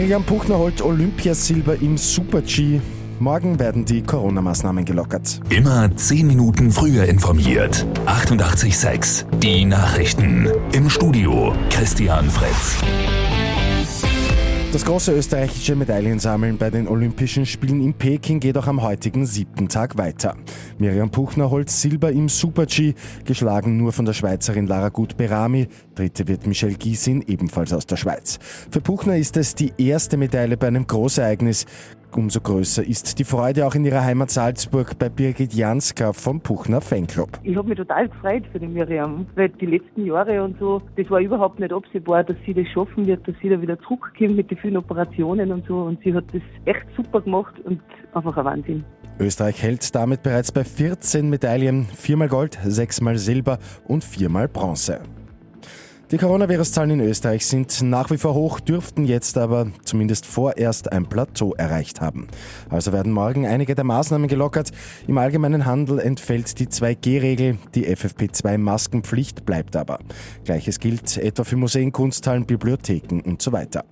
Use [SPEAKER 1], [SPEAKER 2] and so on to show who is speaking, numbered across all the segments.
[SPEAKER 1] Miriam Puchner holt Olympiasilber im Super-G. Morgen werden die Corona-Maßnahmen gelockert.
[SPEAKER 2] Immer 10 Minuten früher informiert. 88.6 Die Nachrichten. Im Studio Christian Fritz.
[SPEAKER 1] Das große österreichische Medaillensammeln bei den Olympischen Spielen in Peking geht auch am heutigen siebten Tag weiter. Miriam Puchner holt Silber im Super-G, geschlagen nur von der Schweizerin Lara Gut-Berami. Dritte wird Michelle Giesin, ebenfalls aus der Schweiz. Für Puchner ist es die erste Medaille bei einem Großereignis. Umso größer ist die Freude auch in ihrer Heimat Salzburg bei Birgit Janska vom Puchner Fanclub.
[SPEAKER 3] Ich habe mich total gefreut für die Miriam, weil die letzten Jahre und so, das war überhaupt nicht absehbar, dass sie das schaffen wird, dass sie da wieder zurückkommt mit den vielen Operationen und so. Und sie hat das echt super gemacht und einfach ein Wahnsinn.
[SPEAKER 1] Österreich hält damit bereits bei 14 Medaillen, viermal Gold, sechsmal Silber und viermal Bronze. Die Coronavirus-Zahlen in Österreich sind nach wie vor hoch, dürften jetzt aber zumindest vorerst ein Plateau erreicht haben. Also werden morgen einige der Maßnahmen gelockert. Im allgemeinen Handel entfällt die 2G-Regel, die FFP2-Maskenpflicht bleibt aber. Gleiches gilt etwa für Museen, Kunsthallen, Bibliotheken und so weiter.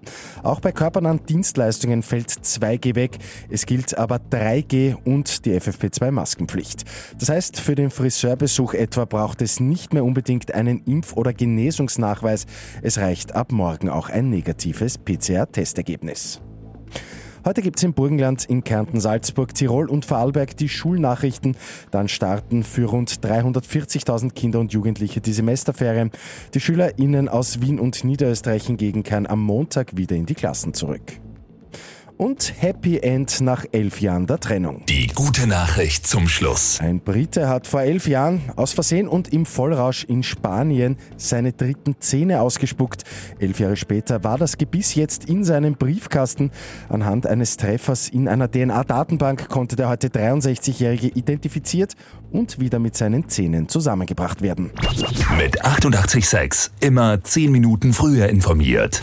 [SPEAKER 1] Auch bei körpernahen Dienstleistungen fällt 2G weg. Es gilt aber 3G und die FFP2-Maskenpflicht. Das heißt, für den Friseurbesuch etwa braucht es nicht mehr unbedingt einen Impf- oder Genesungsnachweis Nachweis. Es reicht ab morgen auch ein negatives PCR-Testergebnis. Heute gibt es im Burgenland, in Kärnten, Salzburg, Tirol und Vorarlberg die Schulnachrichten. Dann starten für rund 340.000 Kinder und Jugendliche die Semesterferien. Die SchülerInnen aus Wien und Niederösterreich hingegen kehren am Montag wieder in die Klassen zurück und Happy End nach elf Jahren der Trennung.
[SPEAKER 2] Die gute Nachricht zum Schluss.
[SPEAKER 1] Ein Brite hat vor elf Jahren aus Versehen und im Vollrausch in Spanien seine dritten Zähne ausgespuckt. Elf Jahre später war das Gebiss jetzt in seinem Briefkasten. Anhand eines Treffers in einer DNA-Datenbank konnte der heute 63-Jährige identifiziert und wieder mit seinen Zähnen zusammengebracht werden.
[SPEAKER 2] Mit 886 immer 10 Minuten früher informiert.